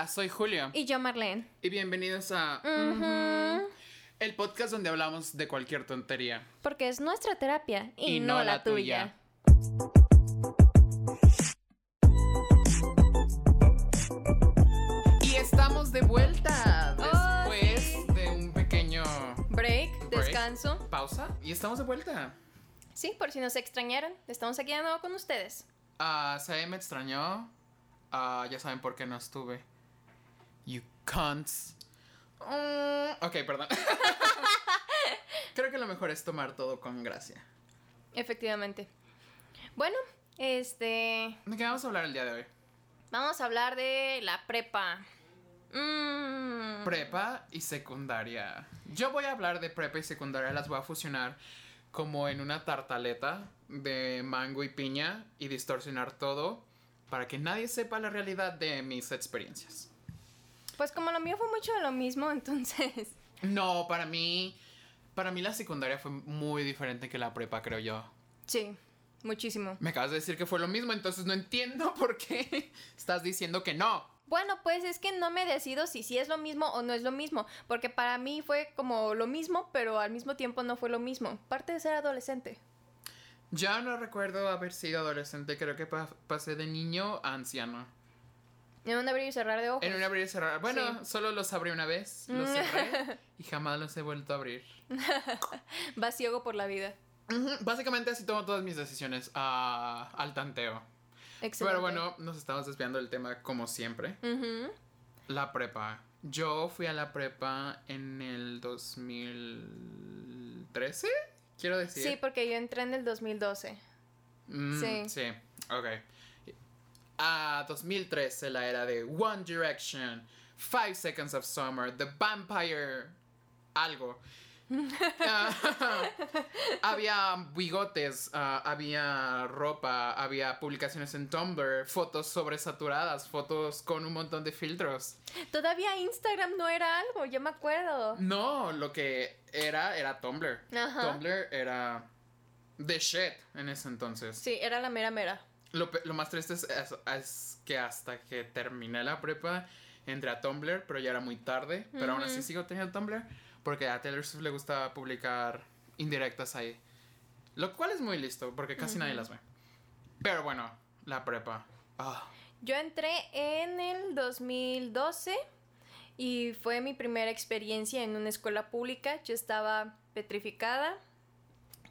Hola, soy Julio. Y yo, Marlene. Y bienvenidos a el podcast donde hablamos de cualquier tontería. Porque es nuestra terapia y, no, la, tuya. Y estamos de vuelta después de un pequeño Break, descanso. pausa. Y estamos de vuelta. Sí, por si nos extrañaron, estamos aquí de nuevo con ustedes. Ah, se me extrañó. Ah, ya saben por qué no estuve. You cunts. Mm, ok, perdón. Creo que lo mejor es tomar todo con gracia. Efectivamente. Bueno, este. ¿De qué vamos a hablar el día de hoy? Vamos a hablar de la prepa. Mm. Prepa y secundaria. Yo voy a hablar de prepa y secundaria, las voy a fusionar como en una tartaleta de mango y piña y distorsionar todo para que nadie sepa la realidad de mis experiencias. Pues como lo mío fue mucho de lo mismo, entonces. No, para mí, para mí la secundaria fue muy diferente que la prepa, creo yo. Sí, muchísimo. Me acabas de decir que fue lo mismo, entonces no entiendo por qué estás diciendo que no. Bueno, pues es que no me decido si sí es lo mismo o no es lo mismo, porque para mí fue como lo mismo, pero al mismo tiempo no fue lo mismo. Parte de ser adolescente. Ya no recuerdo haber sido adolescente, creo que pa- pasé de niño a anciano. En un abrir y cerrar de ojos. En un abrir y cerrar. Bueno, solo los abrí una vez, los cerré y jamás los he vuelto a abrir. Va ciego por la vida. Básicamente así tomo todas mis decisiones ah, al tanteo. Excelente. Pero bueno, nos estamos desviando del tema como siempre. La prepa. Yo fui a la prepa en el 2013, quiero decir. Sí, porque yo entré en el 2012. Mm, sí. Sí, ok. A 2013, la era de One Direction, Five Seconds of Summer, The Vampire, algo. Ah, había bigotes, ah, había ropa, había publicaciones en Tumblr, fotos sobresaturadas, fotos con un montón de filtros. Todavía Instagram no era algo, yo me acuerdo. No, lo que era era Tumblr. Ajá. Tumblr era the shit en ese entonces. Sí, era la mera mera. Lo, lo más triste es, es- es que hasta que terminé la prepa entré a Tumblr, pero ya era muy tarde. Pero aún así sigo teniendo Tumblr porque a Taylor Swift le gusta publicar indirectas ahí. Lo cual es muy listo porque casi nadie las ve. Pero bueno, la prepa. Ah, Yo entré en el 2012 y fue mi primera experiencia en una escuela pública. Yo estaba petrificada.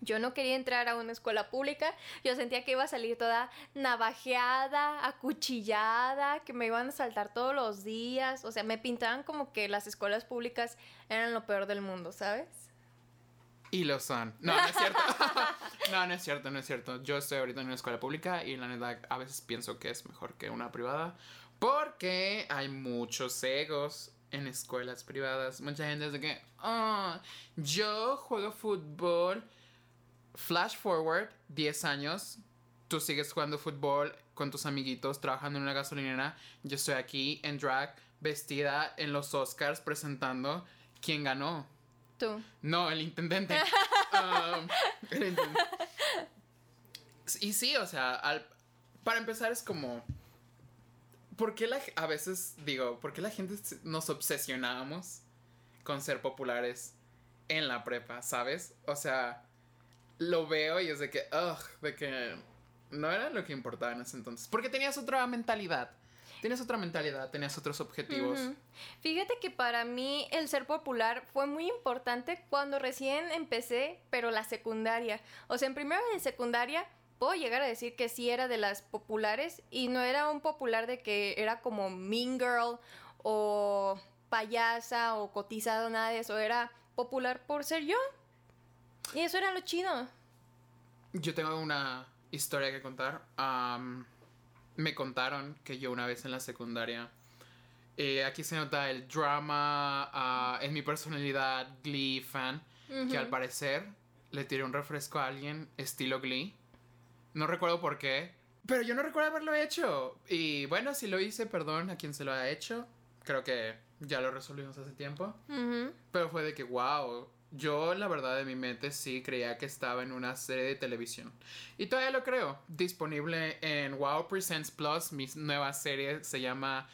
Yo no quería entrar a una escuela pública. Yo sentía que iba a salir toda navajeada, acuchillada, que me iban a saltar todos los días. O sea, me pintaban como que las escuelas públicas eran lo peor del mundo, ¿sabes? y lo son. No, no es cierto. no, no es cierto, no es cierto. Yo estoy ahorita en una escuela pública y la neta a veces pienso que es mejor que una privada porque hay muchos egos en escuelas privadas. Mucha gente es de que, "Ah, yo juego fútbol. Flash forward, 10 años. Tú sigues jugando fútbol con tus amiguitos, trabajando en una gasolinera. Yo estoy aquí en drag, vestida en los Oscars, presentando quién ganó. Tú. No, el intendente. Um, el intendente. Y sí, o sea, al- para empezar es como... ¿Por qué la, a veces digo, por qué la gente nos obsesionábamos con ser populares en la prepa, ¿sabes? O sea, lo veo y es de que, ugh, de que no era lo que importaba en ese entonces. Porque tenías otra mentalidad. Tenías otra mentalidad, tenías otros objetivos. Fíjate que para mí el ser popular fue muy importante cuando recién empecé, pero la secundaria. O sea, en primero de secundaria puedo llegar a decir que sí era de las populares y no era un popular de que era como mean girl o payasa o cotizado, nada de eso. Era popular por ser yo. Y eso era lo chido. Yo tengo una historia que contar. Am, me contaron que yo una vez en la secundaria. eh, aquí se nota el drama ah, en mi personalidad Glee fan. Que al parecer le tiré un refresco a alguien estilo Glee. No recuerdo por qué. Pero yo no recuerdo haberlo hecho. Y bueno, si lo hice, perdón a quien se lo ha hecho. Creo que ya lo resolvimos hace tiempo. Ujú. Pero fue de que, wow, yo la verdad de mi mente sí creía que estaba en una serie de televisión. Y todavía lo creo. Disponible en Wow Presents Plus, mi nueva serie se llama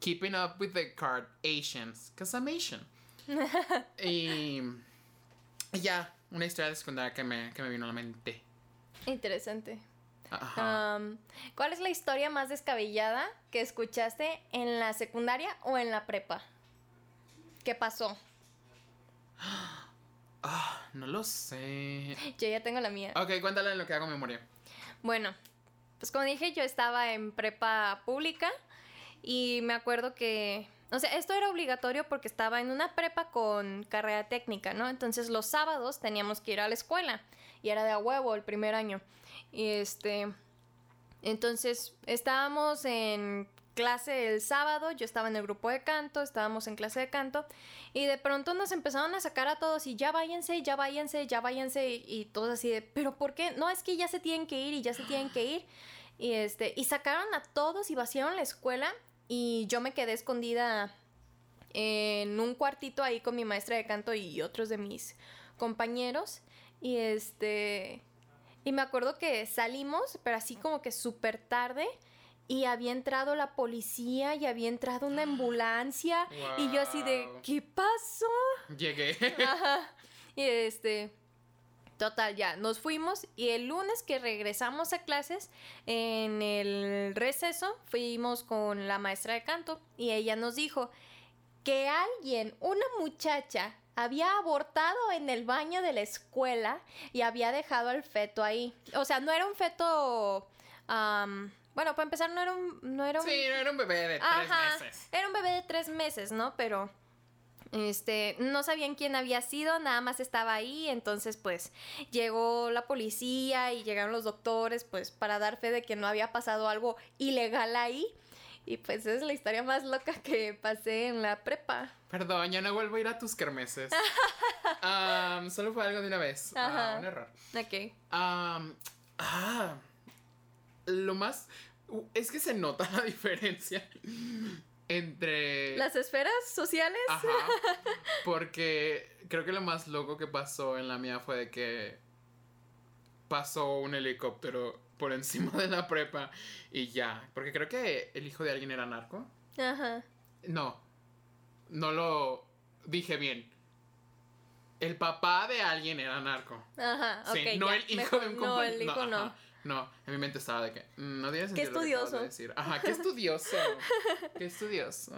Keeping Up with the Kardashians, because I'm Asian. y ya, una historia de secundaria que me, que me vino a la mente. Interesante. Ajá. Um, ¿Cuál es la historia más descabellada que escuchaste en la secundaria o en la prepa? ¿Qué pasó? Ah, no lo sé. Yo ya tengo la mía. Ok, cuéntale en lo que hago memoria. Bueno, pues como dije, yo estaba en prepa pública y me acuerdo que, o sea, esto era obligatorio porque estaba en una prepa con carrera técnica, ¿no? Entonces los sábados teníamos que ir a la escuela y era de a huevo el primer año. Y este, entonces estábamos en clase el sábado, yo estaba en el grupo de canto, estábamos en clase de canto y de pronto nos empezaron a sacar a todos y ya váyanse, ya váyanse, ya váyanse y, y todos así de, pero ¿por qué? No, es que ya se tienen que ir y ya se tienen que ir. Y este, y sacaron a todos y vaciaron la escuela y yo me quedé escondida en un cuartito ahí con mi maestra de canto y otros de mis compañeros y este y me acuerdo que salimos, pero así como que súper tarde y había entrado la policía y había entrado una ambulancia y yo así de. ¿qué pasó? Llegué. Ajá. Y este. Total, ya, nos fuimos y el lunes que regresamos a clases, en el receso, fuimos con la maestra de canto y ella nos dijo que alguien, una muchacha, había abortado en el baño de la escuela y había dejado al feto ahí. O sea, no era un feto... bueno, para empezar, no era un... No era un Sí, era un bebé de tres Ajá, meses. Era un bebé de tres meses, ¿no? Pero este, no sabían quién había sido, nada más estaba ahí, entonces pues llegó la policía y llegaron los doctores pues para dar fe de que no había pasado algo ilegal ahí. Y pues es la historia más loca que pasé en la prepa. Perdón, ya no vuelvo a ir a tus kermeses. Solo fue algo de una vez. Ah, Ajá. un error. Ok. Ah, lo más. Es que se nota la diferencia entre. Las esferas sociales. Ajá. Porque creo que lo más loco que pasó en la mía fue de que pasó un helicóptero por encima de la prepa y ya. Porque creo que el hijo de alguien era narco. Ajá. No. No lo dije bien. El papá de alguien era narco. Ajá. Sí, no ya, el hijo mejor de un No, compañero. el hijo no. ajá. No, en mi mente estaba de que mm, no tiene Qué lo que de estudioso. decir. Ajá, qué estudioso. qué estudioso.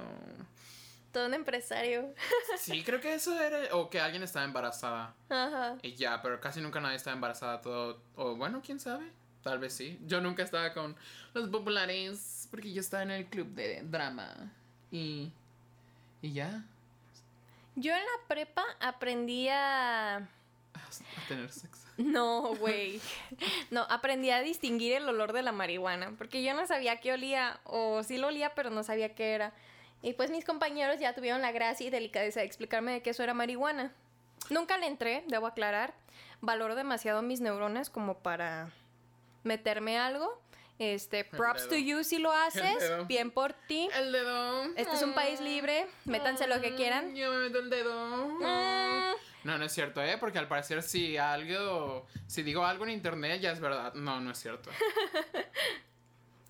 Todo un empresario. Sí, creo que eso era. O que alguien estaba embarazada. Ajá. Y ya, pero casi nunca nadie estaba embarazada. Todo. O bueno, quién sabe. Tal vez sí. Yo nunca estaba con los populares. Porque yo estaba en el club de drama. Y. Y ya. Yo en la prepa aprendí a... Tener sexo. No, güey. No, aprendí a distinguir el olor de la marihuana, porque yo no sabía qué olía, o sí lo olía, pero no sabía qué era. Y pues mis compañeros ya tuvieron la gracia y delicadeza de explicarme de que eso era marihuana. Nunca le entré, debo aclarar. Valoro demasiado mis neuronas como para meterme algo. Este, props to you si lo haces, bien por ti. El dedo. Este es un país libre, métanse lo que quieran. Yo me meto el dedo. Mm. No, no es cierto, ¿eh? Porque al parecer si algo, si digo algo en internet ya es verdad. No, no es cierto.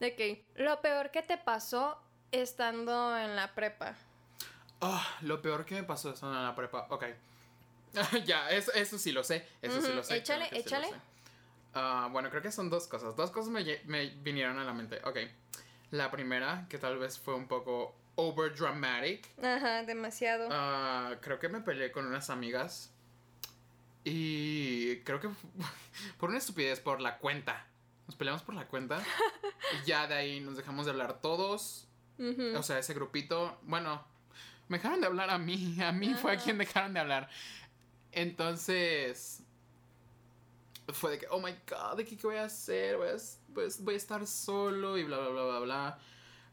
Ok. Lo peor que te pasó estando en la prepa. Ah, lo peor que me pasó estando en la prepa. Ok. ya, eso, eso sí lo sé. Eso sí lo sé. échale, sí échale. sé. Ah, bueno, creo que son dos cosas. Dos cosas me, me vinieron a la mente. Ok. La primera, que tal vez fue un poco over dramatic. Ajá, demasiado. Ah, creo que me peleé con unas amigas. Y creo que por una estupidez, por la cuenta. Nos peleamos por la cuenta. y ya de ahí nos dejamos de hablar todos. O sea, ese grupito. Bueno, me dejaron de hablar a mí. A mí fue a quien dejaron de hablar. Entonces. Fue de que, oh my god, ¿de qué, qué voy a hacer? Voy a, pues, voy a estar solo y bla, bla, bla, bla, bla.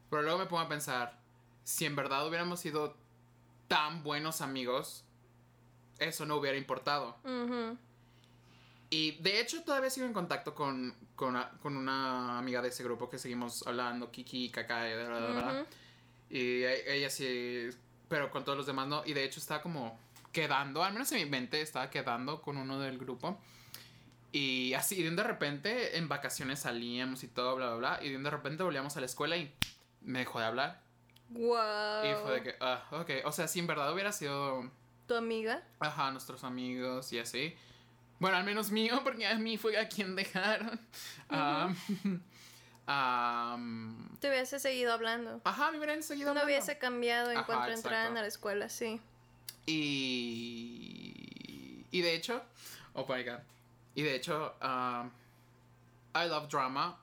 Pero luego me pongo a pensar, si en verdad hubiéramos sido tan buenos amigos, eso no hubiera importado. Ujú. Y de hecho todavía sigo en contacto con, con, con una amiga de ese grupo que seguimos hablando, Kiki, Kaká, y bla, bla, bla, bla. Ujú. Y e- ella sí, pero con todos los demás no. Y de hecho está como quedando, al menos en mi mente estaba quedando con uno del grupo. Y así, de un de repente, en vacaciones salíamos y todo, bla, bla, bla. Y de un de repente volvíamos a la escuela y me dejó de hablar. Wow. Y fue de que, ah, ok. O sea, si en verdad hubiera sido, ¿Tu amiga? ajá, nuestros amigos y así. Bueno, al menos mío, porque a mí fue a quien dejaron. Te hubiese seguido hablando. ajá, me hubieran seguido No hablando. hubiese cambiado en Ajá, cuanto exacto. entraran a la escuela, sí. Y. Y de hecho. Oh my god. Y de hecho. um, I love drama.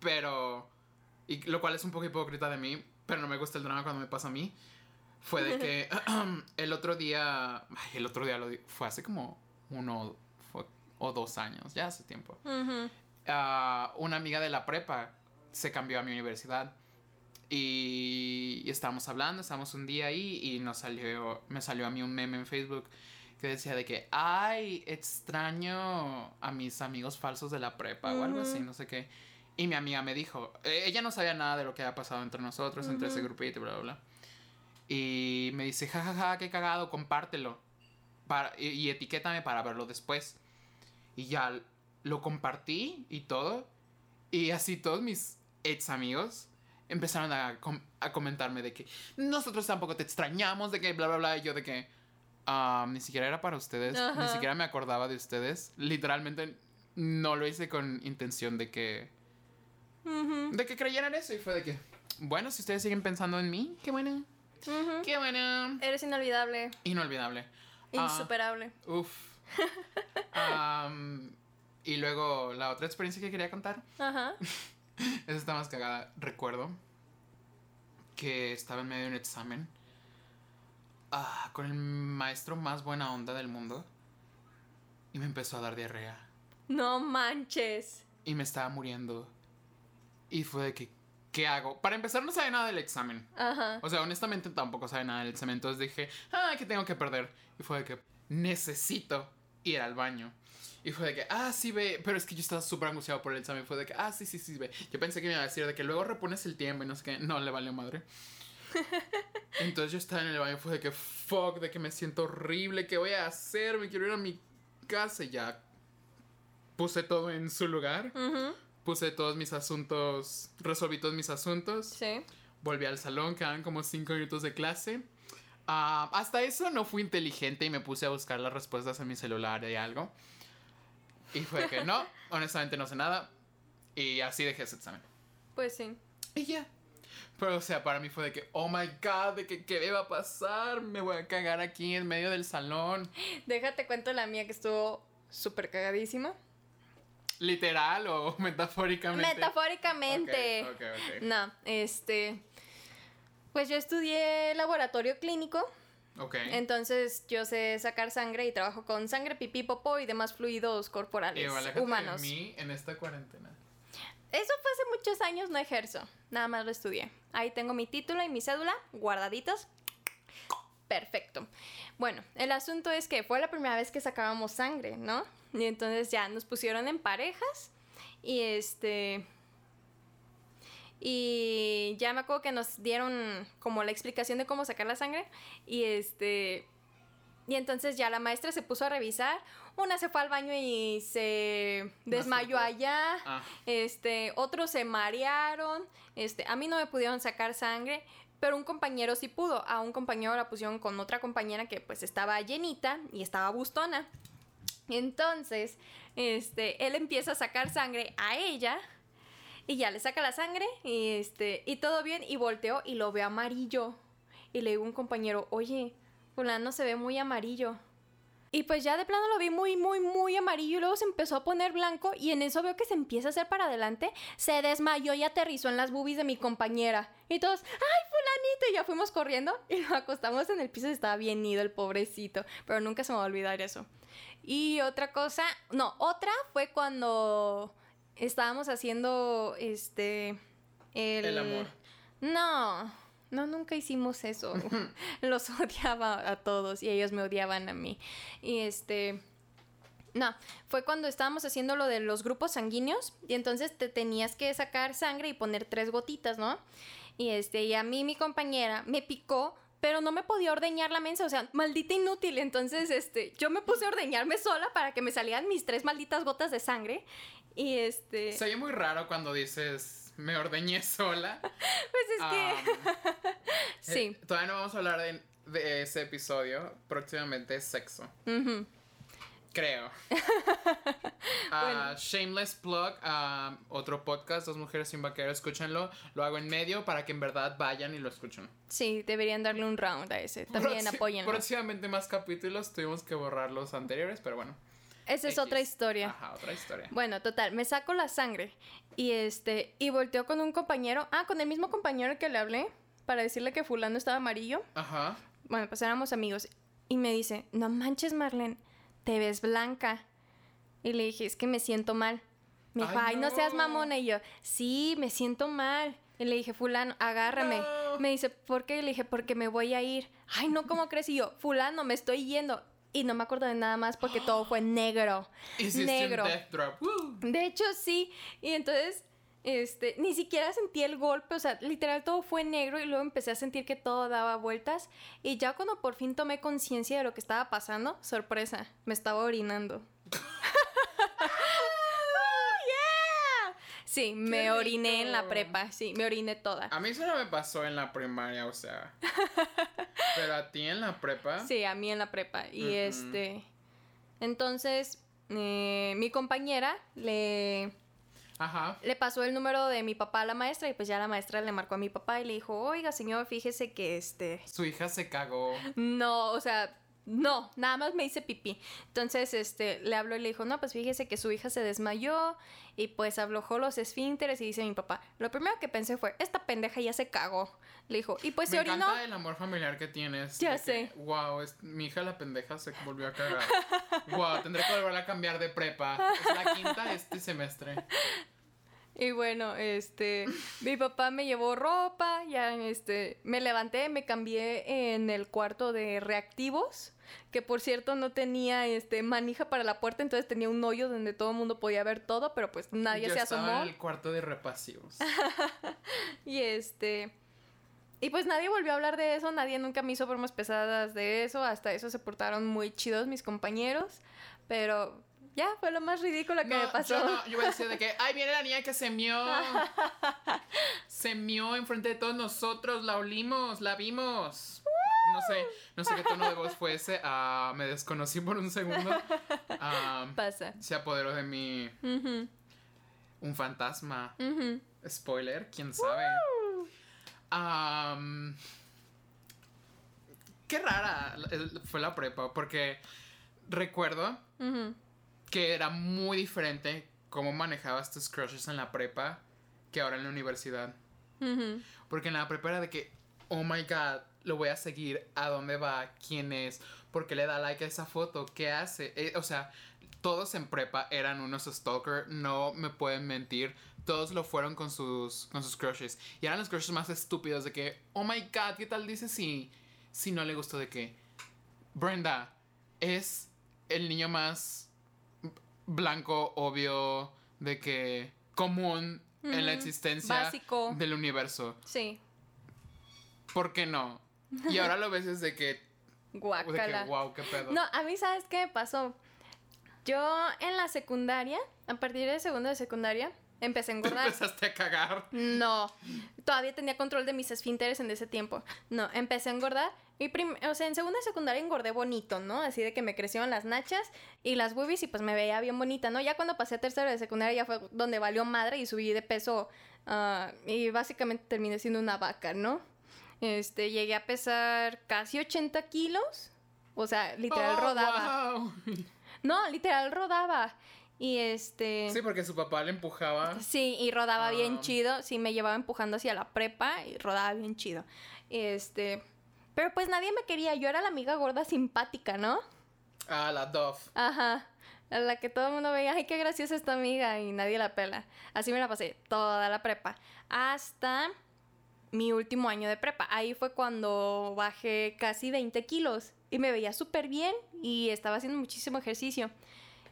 Pero. Y lo cual es un poco hipócrita de mí. Pero no me gusta el drama cuando me pasa a mí. Fue de que. el otro día. ay, el otro día lo fue hace como uno fue- o dos años. Ya hace tiempo. Ujú. Ah, una amiga de la prepa se cambió a mi universidad. Y, y estábamos hablando, estábamos un día ahí y nos salió, me salió a mí un meme en Facebook que decía de que, ay, extraño a mis amigos falsos de la prepa o algo así, no sé qué. Y mi amiga me dijo, eh, ella no sabía nada de lo que había pasado entre nosotros, entre ese grupito bla, bla, bla. Y me dice, jajaja, qué cagado, compártelo. Para, y, y etiquétame para verlo después. Y ya lo compartí y todo. Y así todos mis ex amigos empezaron a, com- a comentarme de que nosotros tampoco te extrañamos, de que bla, bla, bla. Y yo de que ah, ni siquiera era para ustedes, ni Ajá. siquiera me acordaba de ustedes. Literalmente no lo hice con intención de que, De que creyeran eso. Y fue de que, bueno, si ustedes siguen pensando en mí, qué bueno, qué bueno. Eres inolvidable, Inolvidable. Ah, insuperable. Uf. Am, y luego la otra experiencia que quería contar, Ajá. esa está más cagada. Recuerdo que estaba en medio de un examen ah, con el maestro más buena onda del mundo y me empezó a dar diarrea No manches. y me estaba muriendo. Y fue de que, ¿qué hago? Para empezar, no sabe nada del examen. Ajá. O sea, honestamente tampoco sabe nada del examen. Entonces dije, ah, ¿qué tengo que perder? Y fue de que necesito ir al baño. Y fue de que, ah, sí, ve. Pero es que yo estaba súper angustiado por el examen. Fue de que, ah, sí, sí, sí, ve. Yo pensé que me iba a decir de que luego repones el tiempo y no sé qué. No, le valió madre. Entonces yo estaba en el baño. Fue de que, fuck, de que me siento horrible. ¿Qué voy a hacer? Me quiero ir a mi casa. Y ya puse todo en su lugar. Ujú. Puse todos mis asuntos. Resolví todos mis asuntos. Sí. Volví al salón, quedaban como cinco minutos de clase. Ah, hasta eso no fui inteligente y me puse a buscar las respuestas en mi celular y algo. Y fue que no, honestamente no sé nada. Y así dejé ese examen. Pues sí. Y ya. Pero o sea, para mí fue de que, oh my god, de que qué me va a pasar. Me voy a cagar aquí en medio del salón. Déjate cuento la mía que estuvo súper cagadísima. Literal o metafóricamente. Metafóricamente. Ok, ok, ok. No, este. Pues yo estudié laboratorio clínico, Ok. entonces yo sé sacar sangre y trabajo con sangre, pipí, popó y demás fluidos corporales aléjate humanos. de mí en esta cuarentena. Eso fue hace muchos años, no ejerzo. Nada más lo estudié. Ahí tengo mi título y mi cédula guardaditos. Perfecto. Bueno, el asunto es que fue la primera vez que sacábamos sangre, ¿no? Y entonces ya nos pusieron en parejas y este... Y ya me acuerdo que nos dieron como la explicación de cómo sacar la sangre y este... Y entonces ya la maestra se puso a revisar. Una se fue al baño y se desmayó allá. Ah, Este, otros se marearon. Este, a mí no me pudieron sacar sangre, pero un compañero sí pudo. A un compañero la pusieron con otra compañera que pues estaba llenita y estaba bustona. Entonces, este, él empieza a sacar sangre a ella y ya le saca la sangre y este, y todo bien y volteó y lo ve amarillo. Y le digo a un compañero, oye, fulano se ve muy amarillo. Y pues ya de plano lo vi muy, muy, muy amarillo y luego se empezó a poner blanco y en eso veo que se empieza a hacer para adelante, se desmayó y aterrizó en las boobies de mi compañera. Y todos, ¡ay, fulanito! Y ya fuimos corriendo y lo acostamos en el piso y estaba bien ido el pobrecito. Pero nunca se me va a olvidar eso. Y otra cosa, no, otra fue cuando estábamos haciendo este... El, El amor. No, no, nunca hicimos eso. Los odiaba a todos y ellos me odiaban a mí. Y este... No, fue cuando estábamos haciendo lo de los grupos sanguíneos y entonces te tenías que sacar sangre y poner tres gotitas, ¿no? Y este, y a mí mi compañera me picó, pero no me podía ordeñar la mensa, o sea, maldita inútil. Entonces, este, yo me puse a ordeñarme sola para que me salieran mis tres malditas gotas de sangre. Y este. Se oye muy raro cuando dices me ordeñé sola. Pues es que... Sí. eh, todavía no vamos a hablar de, de ese episodio. Próximamente es sexo. Ujú. Creo. Ah, Shameless Plug, ah, otro podcast, Dos Mujeres sin Vaquero, escúchenlo. Lo hago en medio para que en verdad vayan y lo escuchen. Sí, deberían darle un round a ese. También apóyenlo. Próximamente más capítulos, tuvimos que borrar los anteriores, pero bueno. Esa es X. otra historia. Ajá, otra historia. Bueno, total, me saco la sangre y este y volteo con un compañero, ah, con el mismo compañero que le hablé para decirle que fulano estaba amarillo. Ajá. Bueno, pues éramos amigos y me dice, "No manches, Marlene, te ves blanca." Y le dije, "Es que me siento mal." Me dijo, Ay, "Ay, no. seas mamona." Y yo, "Sí, me siento mal." Y le dije, "Fulano, agárrame." No. Me dice, "¿Por qué?" Y le dije, "Porque me voy a ir." "Ay, no, ¿cómo crees?" Y yo, "Fulano, me estoy yendo." Y no me acuerdo de nada más porque todo fue negro. Negro. un death drop. De hecho, sí. Y entonces, este, ni siquiera sentí el golpe. O sea, literal todo fue negro y luego empecé a sentir que todo daba vueltas. Y ya cuando por fin tomé conciencia de lo que estaba pasando, sorpresa, me estaba orinando. ¡Oh, yeah! Sí, me ¡Qué oriné en la prepa. Sí, me oriné toda. A mí solo me pasó en la primaria, o sea. Pero a ti en la prepa. Sí, a mí en la prepa. Y este. Entonces, eh, mi compañera le. Ajá. le pasó el número de mi papá a la maestra y pues ya la maestra le marcó a mi papá y le dijo, oiga señor, fíjese que este, Su hija se cagó. no, o sea, no, nada más me hice pipí. Entonces, este, le habló y le dijo, no, pues fíjese que su hija se desmayó y pues aflojó los esfínteres y dice mi papá, lo primero que pensé fue, esta pendeja ya se cagó. Le dijo, y pues Me se orinó. encanta el amor familiar que tienes. Ya que, sé. wow, es- mi hija la pendeja se volvió a cagar. wow, tendré que volver a cambiar de prepa. Es la quinta este semestre. Y bueno, este, mi papá me llevó ropa, ya este, me levanté, me cambié en el cuarto de reactivos, que por cierto no tenía este manija para la puerta, entonces tenía un hoyo donde todo el mundo podía ver todo, pero pues nadie Yo se estaba asomó. en el cuarto de repasivos. Y este, y pues nadie volvió a hablar de eso, nadie nunca me hizo bromas pesadas de eso, hasta eso se portaron muy chidos mis compañeros, pero ya fue lo más ridículo que No, me pasó. Yo, no, yo iba a decir de que, ay, viene la niña que se mió. se mió enfrente de todos nosotros, la olimos, la vimos. No sé, no sé qué tono de voz fue ese. ah, me desconocí por un segundo. Ah, Pasa. se apoderó de mí un fantasma. Spoiler, quién sabe. Qué rara fue la prepa, porque recuerdo que era muy diferente cómo manejabas tus crushes en la prepa que ahora en la universidad. Porque en la prepa era de que, oh my god, lo voy a seguir, a dónde va, quién es, por qué le da like a esa foto, qué hace. Eh, o sea, todos en prepa eran unos stalker, no me pueden mentir. Todos lo fueron con sus, con sus crushes. Y eran los crushes más estúpidos de que, oh my god, ¿qué tal dice si, si no le gustó de que Brenda es el niño más blanco, obvio, de que común en la existencia básico. del universo. Sí, ¿Por qué no? Y ahora lo ves que, de que guacala. wow, qué pedo. No, a mí, ¿sabes qué me pasó? Yo en la secundaria, a partir de segundo de secundaria, empecé a Te engordar. empezaste a cagar. No, todavía tenía control de mis esfínteres en ese tiempo. No, empecé a engordar. Y o sea, en segunda de secundaria engordé bonito, ¿no? Así de que me crecieron las nachas y las boobies y pues me veía bien bonita, ¿no? Ya cuando pasé a tercero de secundaria ya fue donde valió madre y subí de peso ah, y básicamente terminé siendo una vaca, ¿no? Este, llegué a pesar casi 80 kilos. O sea, literal Oh, rodaba. wow. No, literal rodaba. Y este... Sí, porque su papá le empujaba. Sí, y rodaba bien chido. Sí, me llevaba empujando hacia la prepa y rodaba bien chido. Este. Pero pues nadie me quería. Yo era la amiga gorda simpática, ¿no? Ah, la Duff. Ajá. A la que todo el mundo veía, ay, qué graciosa esta amiga. Y nadie la pela. Así me la pasé toda la prepa. Hasta mi último año de prepa. Ahí fue cuando bajé casi 20 kilos. Y me veía súper bien. Y estaba haciendo muchísimo ejercicio.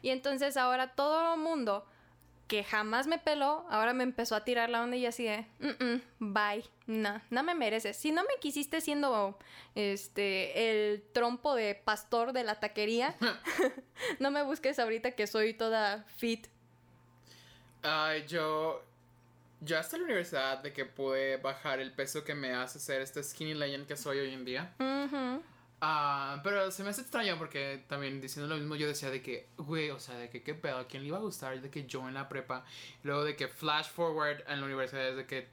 Y entonces ahora todo el mundo que jamás me peló, ahora me empezó a tirar la onda y así de, "Mm, mm, bye, no, no me mereces. Si no me quisiste siendo este el trompo de pastor de la taquería, no me busques ahorita que soy toda fit. Ay, yo. yo hasta la universidad de que pude bajar el peso que me hace ser este skinny legend que soy hoy en día. Ah, pero se me hace extraño porque también diciendo lo mismo yo decía de que, güey, o sea, de que qué pedo, ¿a quién le iba a gustar? De que yo en la prepa, luego de que flash forward en la universidad es de que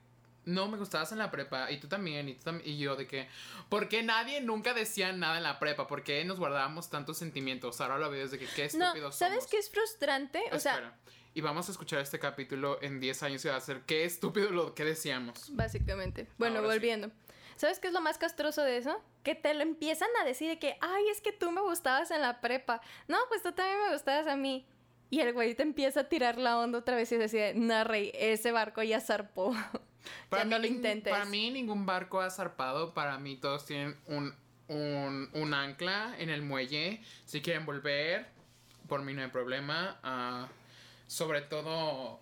no me gustabas en la prepa y tú también y tú también y yo de que, ¿por qué nadie nunca decía nada en la prepa? ¿Por qué nos guardábamos tantos sentimientos? Ahora lo veo desde que qué No, estúpidos ¿sabes somos. qué es frustrante? O sea. Y vamos a escuchar este capítulo en 10 años y va a ser qué estúpido lo que decíamos. Básicamente. Bueno, Ahora sí. ¿Sabes qué es lo más castroso de eso? Que te lo empiezan a decir de que, ay, es que tú me gustabas en la prepa. No, pues tú también me gustabas a mí. Y el güey te empieza a tirar la onda otra vez y decide, no, rey, ese barco ya zarpó. ya no lo mí, intentes. Para mí ningún barco ha zarpado. Para mí todos tienen un, un, un ancla en el muelle. Si quieren volver, por mí no hay problema. Ah, sobre todo...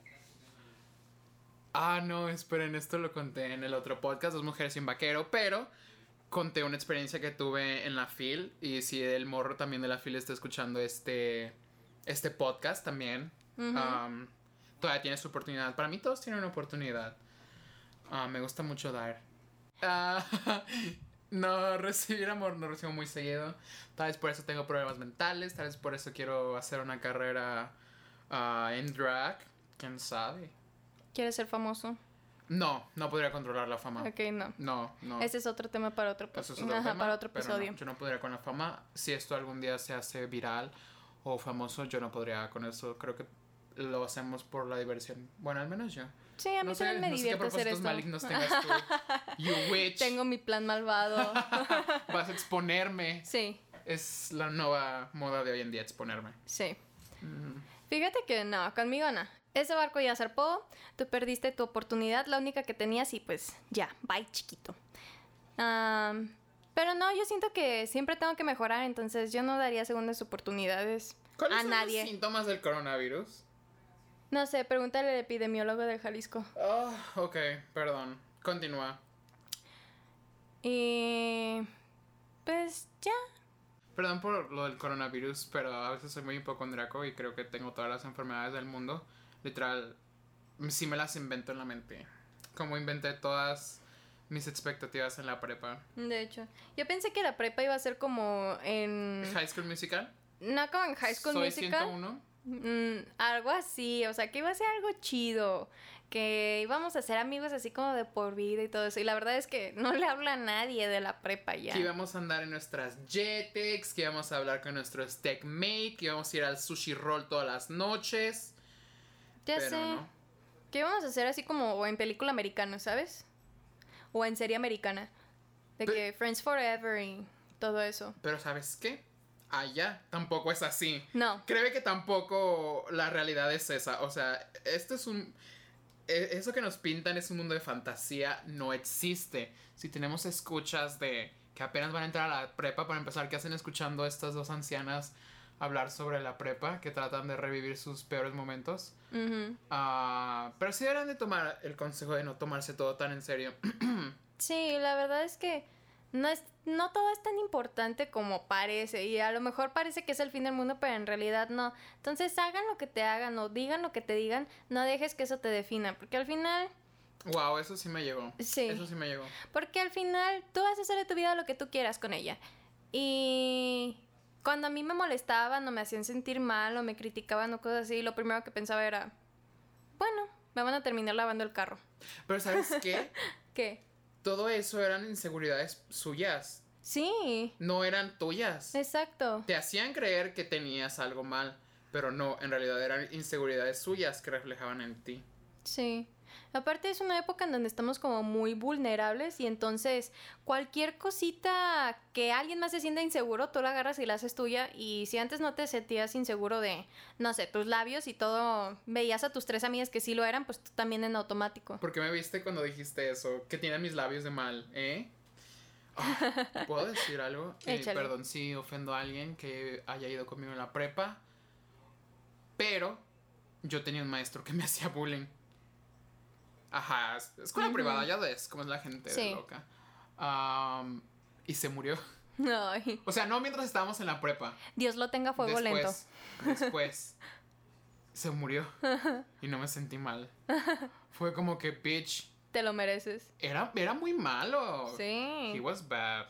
Ah, no, esperen, esto lo conté en el otro podcast, Dos Mujeres sin Vaquero, pero conté una experiencia que tuve en la FIL y si el morro también de la FIL está escuchando este, este podcast también, um, todavía tiene su oportunidad. Para mí todos tienen una oportunidad. Ah, me gusta mucho dar. Ah, no, recibir amor no recibo muy seguido. Tal vez por eso tengo problemas mentales, tal vez por eso quiero hacer una carrera ah, en drag, quién sabe. ¿Quieres ser famoso? No, no podría controlar la fama. Ok, no. No, no. Ese es otro tema para otro, es Ajá, otro tema, para otro no, episodio. yo no podría con la fama. Si esto algún día se hace viral o famoso, yo no podría con eso. Creo que lo hacemos por la diversión. Bueno, al menos yo. Sí, a mí no sé, también me no sé qué hacer esto. malignos tengas tú. You witch. Tengo mi plan malvado. Vas a exponerme. sí, Es la nueva moda de hoy en día, exponerme. sí. Mm. Fíjate que no, conmigo no. Ese barco ya zarpó, tú perdiste tu oportunidad, la única que tenías y pues ya, bye chiquito. Am, pero no, yo siento que siempre tengo que mejorar, entonces yo no daría segundas oportunidades ¿Cuáles a son nadie. los síntomas del coronavirus? No sé, pregúntale al epidemiólogo de Jalisco. Oh, ok, perdón. Continúa. Y pues ya. Perdón por lo del coronavirus, pero a veces soy muy hipocondriaco y creo que tengo todas las enfermedades del mundo. Literal, sí me las invento en la mente. Como inventé todas mis expectativas en la prepa. De hecho, yo pensé que la prepa iba a ser como en... High School Musical. No como en High School Soy Musical. 101. Mm, algo así, o sea, que iba a ser algo chido, que íbamos a ser amigos así como de por vida y todo eso. Y la verdad es que no le habla a nadie de la prepa ya. Que íbamos a andar en nuestras Jetex, que íbamos a hablar con nuestro Mate, que íbamos a ir al sushi roll todas las noches. Ya pero sé. no. Que íbamos a hacer así como en película americana, ¿sabes? O en serie americana. De que Friends Forever y todo eso. Pero ¿sabes qué? Allá tampoco es así. No. Creo que tampoco la realidad es esa. O sea, esto es un... e- Eso que nos pintan es un mundo de fantasía, no existe. Si tenemos escuchas de que apenas van a entrar a la prepa, para empezar, ¿qué hacen escuchando a estas dos ancianas hablar sobre la prepa? Que tratan de revivir sus peores momentos. Ujú. Ah, pero sí deberán de tomar el consejo de no tomarse todo tan en serio. Sí, la verdad es que no, es, no todo es tan importante como parece. Y a lo mejor parece que es el fin del mundo, pero en realidad no. Entonces hagan lo que te hagan o digan lo que te digan. No dejes que eso te defina. Porque al final, wow, eso sí me llegó. Sí. Eso sí me llegó. porque al final tú vas a hacer de tu vida lo que tú quieras con ella. Y cuando a mí me molestaban o me hacían sentir mal o me criticaban o cosas así, lo primero que pensaba era, bueno, me van a terminar lavando el carro. Pero ¿sabes qué? ¿Qué? Todo eso eran inseguridades suyas. Sí, No eran tuyas. exacto. Te hacían creer que tenías algo mal, pero no, en realidad eran inseguridades suyas que reflejaban en ti. Sí. Aparte es una época en donde estamos como muy vulnerables y entonces cualquier cosita que alguien más se sienta inseguro, tú la agarras y la haces tuya y si antes no te sentías inseguro de, no sé, tus labios y todo, veías a tus tres amigas que sí lo eran, pues tú también en automático. ¿Por qué me viste cuando dijiste eso? Que tienen mis labios de mal, ¿eh? Ah, ¿Puedo decir algo? Eh, perdón si ofendo a alguien que haya ido conmigo en la prepa, pero yo tenía un maestro que me hacía bullying. Ajá, es- escuela privada, ya ves cómo es la gente Sí. loca. Am, y se murió. Ay, O sea, no mientras estábamos en la prepa. Dios lo tenga fuego lento. después, Después. se murió. y no me sentí mal. Fue como que, bitch, Te lo mereces. era, era muy malo. Sí. He was bad.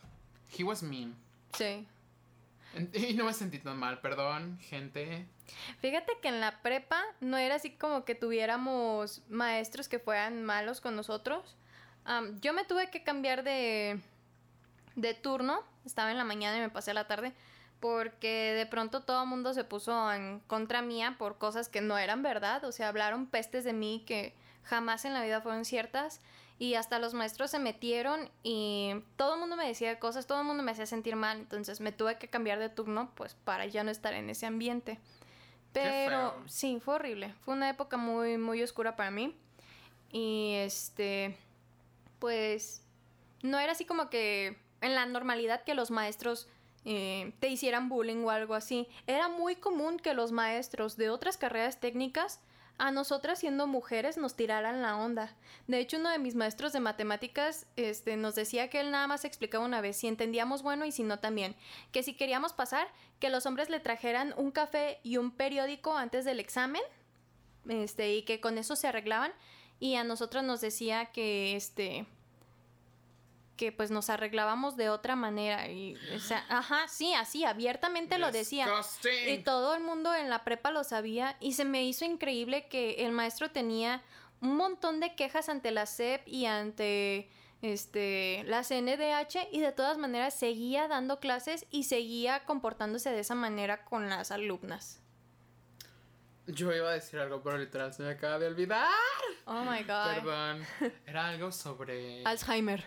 He was mean. Sí. Y no me sentí tan mal, perdón, gente. Fíjate que en la prepa no era así como que tuviéramos maestros que fueran malos con nosotros. Yo me tuve que cambiar de, de turno. Estaba en la mañana y me pasé a la tarde. Porque de pronto todo el mundo se puso en contra mía por cosas que no eran verdad. O sea, hablaron pestes de mí que jamás en la vida fueron ciertas. Y hasta los maestros se metieron y todo el mundo me decía cosas, todo el mundo me hacía sentir mal. Entonces me tuve que cambiar de turno pues para ya no estar en ese ambiente. Pero sí, fue horrible. Fue una época muy, muy oscura para mí. Y este, pues, no era así como que en la normalidad que los maestros eh, te hicieran bullying o algo así. Era muy común que los maestros de otras carreras técnicas a nosotras siendo mujeres nos tiraran la onda. De hecho, uno de mis maestros de matemáticas este, nos decía que él nada más explicaba una vez si entendíamos bueno y si no también. Que si queríamos pasar, que los hombres le trajeran un café y un periódico antes del examen. Este, y que con eso se arreglaban. Y a nosotros nos decía que este que pues nos arreglábamos de otra manera y o sea, ajá, sí, así abiertamente lo decía. Disgusting. Y todo el mundo en la prepa lo sabía y se me hizo increíble que el maestro tenía un montón de quejas ante la SEP y ante este la CNDH y de todas maneras seguía dando clases y seguía comportándose de esa manera con las alumnas. Yo iba a decir algo, pero literal se me acaba de olvidar. Oh my god. Perdón. Era algo sobre. Alzheimer.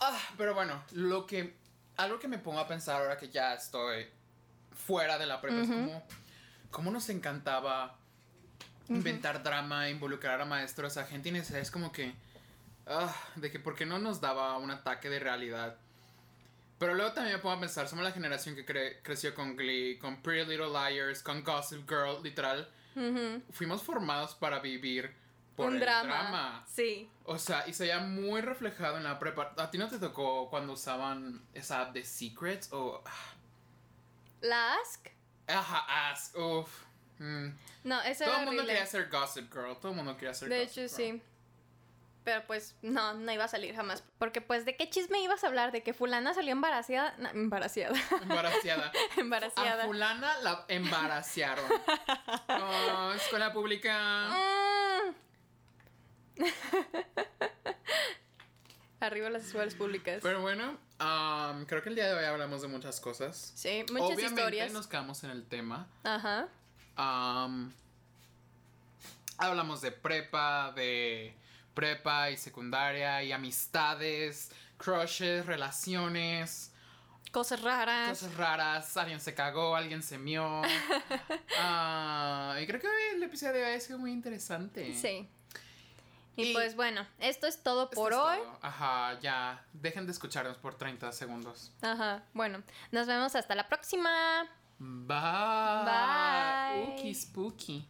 Ah, pero bueno, lo que. Algo que me pongo a pensar ahora que ya estoy fuera de la prepa es como. ¿Cómo nos encantaba inventar drama, involucrar a maestros, a gente innecesaria? Es como que. Ah, de que por qué no nos daba un ataque de realidad. Pero luego también me pongo a pensar, somos la generación que cre- creció con Glee, con Pretty Little Liars, con Gossip Girl, literal. Fuimos formados para vivir por Un el drama. drama. Sí. O sea, y se veía muy reflejado en la prepa. ¿A ti no te tocó cuando usaban esa app de Secrets? O. La Ask. Ajá, Ask. Uff. Mm. No, ese Todo el mundo quería ser Gossip Girl. Todo el mundo quería ser De Gossip hecho, Girl. sí. Pero pues no, no iba a salir jamás. Porque pues, ¿de qué chisme ibas a hablar? ¿De que fulana salió embarazada? No, embarazada. Embaraciada. A embarazada. fulana la embaraciaron. Oh, escuela pública. Mm. Arriba las escuelas públicas. Pero bueno, um, creo que el día de hoy hablamos de muchas cosas. sí, muchas Obviamente historias. nos quedamos en el tema. Ajá. Um, hablamos de prepa, de prepa y secundaria y amistades, crushes, relaciones, Cosas raras. cosas raras, alguien se cagó, alguien se mió. Ah, y creo que el episodio de hoy ha sido muy interesante. Sí. Y, pues bueno, esto es todo por hoy. Ajá, ya. Dejen de escucharnos por 30 segundos. Ajá, bueno. Nos vemos hasta la próxima. Bye. Bye. Ookie spooky.